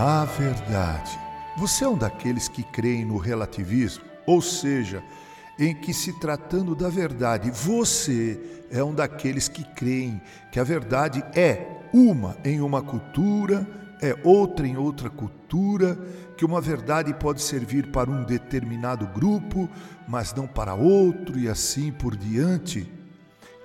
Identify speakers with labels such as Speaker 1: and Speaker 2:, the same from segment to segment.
Speaker 1: A verdade. Você é um daqueles que creem no relativismo? Ou seja, em que se tratando da verdade, você é um daqueles que creem que a verdade é uma em uma cultura, é outra em outra cultura, que uma verdade pode servir para um determinado grupo, mas não para outro e assim por diante.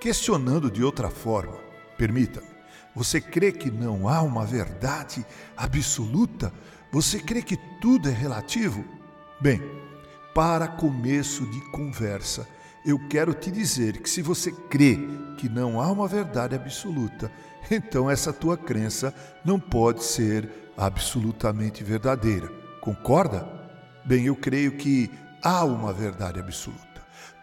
Speaker 1: Questionando de outra forma, permita-me, você crê que não há uma verdade absoluta? Você crê que tudo é relativo? Bem, para começo de conversa, eu quero te dizer que se você crê que não há uma verdade absoluta, então essa tua crença não pode ser absolutamente verdadeira. Concorda? Bem, eu creio que há uma verdade absoluta.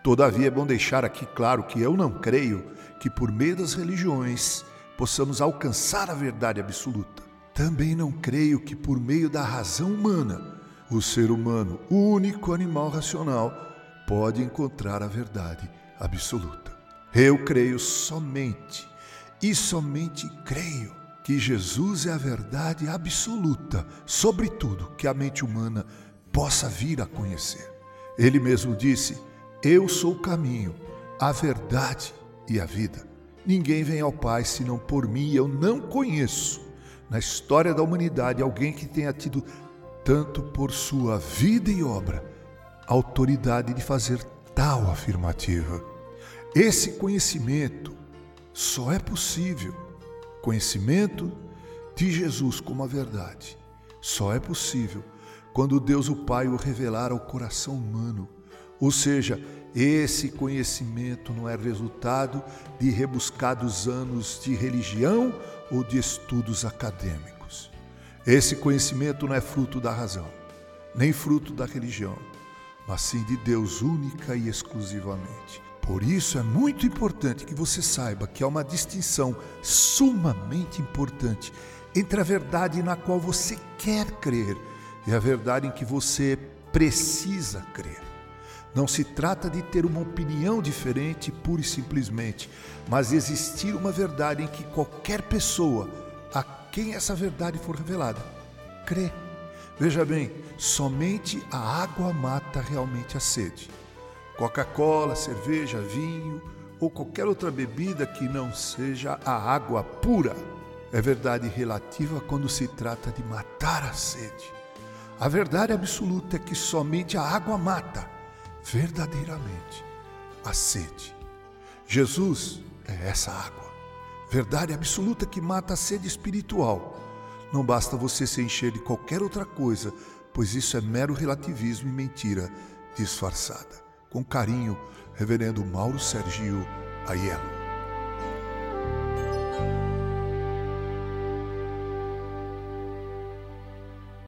Speaker 1: Todavia é bom deixar aqui claro que eu não creio que por meio das religiões possamos alcançar a verdade absoluta. Também não creio que por meio da razão humana, o ser humano, o único animal racional, pode encontrar a verdade absoluta. Eu creio somente e somente creio que Jesus é a verdade absoluta sobre tudo que a mente humana possa vir a conhecer. Ele mesmo disse: Eu sou o caminho, a verdade e a vida. Ninguém vem ao Pai senão por mim, eu não conheço na história da humanidade alguém que tenha tido tanto por sua vida e obra autoridade de fazer tal afirmativa. Esse conhecimento só é possível, conhecimento de Jesus como a verdade, só é possível quando Deus o Pai o revelar ao coração humano, ou seja, esse conhecimento não é resultado de rebuscados anos de religião ou de estudos acadêmicos. Esse conhecimento não é fruto da razão, nem fruto da religião, mas sim de Deus única e exclusivamente. Por isso é muito importante que você saiba que há uma distinção sumamente importante entre a verdade na qual você quer crer e a verdade em que você precisa crer. Não se trata de ter uma opinião diferente pura e simplesmente, mas existir uma verdade em que qualquer pessoa a quem essa verdade for revelada crê. Veja bem, somente a água mata realmente a sede. Coca-Cola, cerveja, vinho ou qualquer outra bebida que não seja a água pura é verdade relativa quando se trata de matar a sede. A verdade absoluta é que somente a água mata verdadeiramente a sede. Jesus é essa água, verdade absoluta que mata a sede espiritual. Não basta você se encher de qualquer outra coisa, pois isso é mero relativismo e mentira disfarçada. Com carinho, Reverendo Mauro Sergio Aiello.